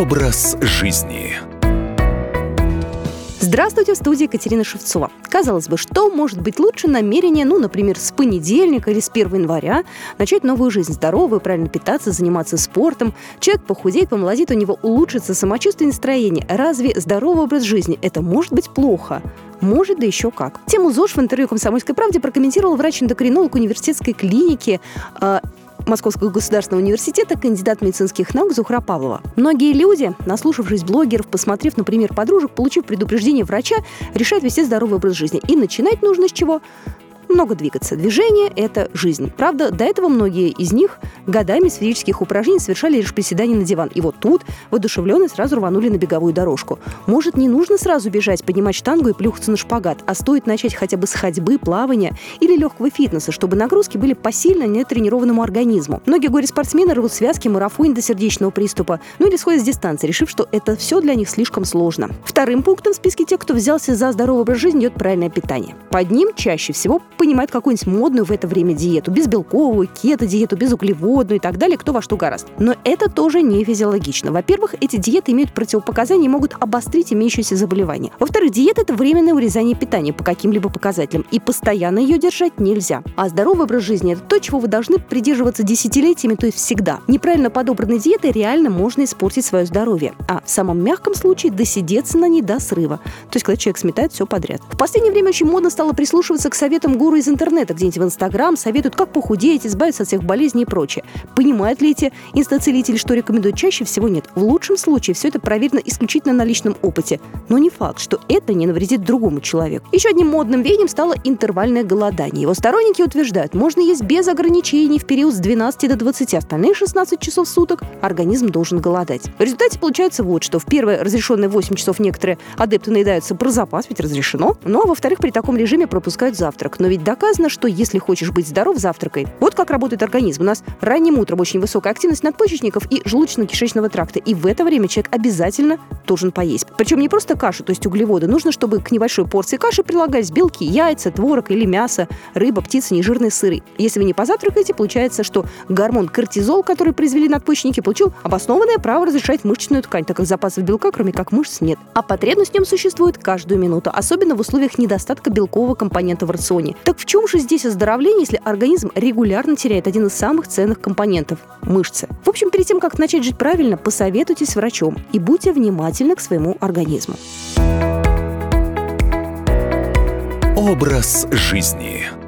Образ жизни. Здравствуйте, в студии Екатерина Шевцова. Казалось бы, что может быть лучше намерения, ну, например, с понедельника или с 1 января начать новую жизнь, здоровую, правильно питаться, заниматься спортом. Человек похудеет, помолодеет, у него улучшится самочувствие и настроение. Разве здоровый образ жизни – это может быть плохо? Может, да еще как. Тему ЗОЖ в интервью «Комсомольской правде» прокомментировал врач-эндокринолог университетской клиники э, Московского государственного университета, кандидат медицинских наук Зухра Павлова. Многие люди, наслушавшись блогеров, посмотрев, например, подружек, получив предупреждение врача, решают вести здоровый образ жизни. И начинать нужно с чего? много двигаться. Движение – это жизнь. Правда, до этого многие из них годами с физических упражнений совершали лишь приседания на диван. И вот тут воодушевленные сразу рванули на беговую дорожку. Может, не нужно сразу бежать, поднимать штангу и плюхаться на шпагат, а стоит начать хотя бы с ходьбы, плавания или легкого фитнеса, чтобы нагрузки были посильно нетренированному организму. Многие горе-спортсмены рвут связки, марафон до сердечного приступа, ну или сходят с дистанции, решив, что это все для них слишком сложно. Вторым пунктом в списке тех, кто взялся за здоровый образ жизни, идет правильное питание. Под ним чаще всего понимают какую-нибудь модную в это время диету, безбелковую, кето-диету, безуглеводную и так далее, кто во что гораст. Но это тоже не физиологично. Во-первых, эти диеты имеют противопоказания и могут обострить имеющиеся заболевания. Во-вторых, диета – это временное урезание питания по каким-либо показателям, и постоянно ее держать нельзя. А здоровый образ жизни – это то, чего вы должны придерживаться десятилетиями, то есть всегда. Неправильно подобранной диетой реально можно испортить свое здоровье. А в самом мягком случае досидеться на ней до срыва. То есть, когда человек сметает все подряд. В последнее время очень модно стало прислушиваться к советам гуру из интернета, где-нибудь в Инстаграм, советуют, как похудеть, избавиться от всех болезней и прочее. Понимают ли эти инстацелители, что рекомендуют? Чаще всего нет. В лучшем случае все это проверено исключительно на личном опыте. Но не факт, что это не навредит другому человеку. Еще одним модным веянием стало интервальное голодание. Его сторонники утверждают, можно есть без ограничений в период с 12 до 20, остальные 16 часов в суток организм должен голодать. В результате получается вот что. В первые разрешенные 8 часов некоторые адепты наедаются про запас, ведь разрешено. Ну а во-вторых, при таком режиме пропускают завтрак. Но ведь доказано, что если хочешь быть здоров, завтракай. Вот как работает организм. У нас ранним утром очень высокая активность надпочечников и желудочно-кишечного тракта. И в это время человек обязательно должен поесть. Причем не просто кашу, то есть углеводы. Нужно, чтобы к небольшой порции каши прилагались белки, яйца, творог или мясо, рыба, птица, нежирные сыры. Если вы не позавтракаете, получается, что гормон кортизол, который произвели надпочечники, получил обоснованное право разрешать мышечную ткань, так как запасов белка, кроме как мышц, нет. А потребность в нем существует каждую минуту, особенно в условиях недостатка белкового компонента в рационе. Так в чем же здесь оздоровление, если организм регулярно теряет один из самых ценных компонентов – мышцы? В общем, перед тем, как начать жить правильно, посоветуйтесь с врачом и будьте внимательны к своему организму. Образ жизни.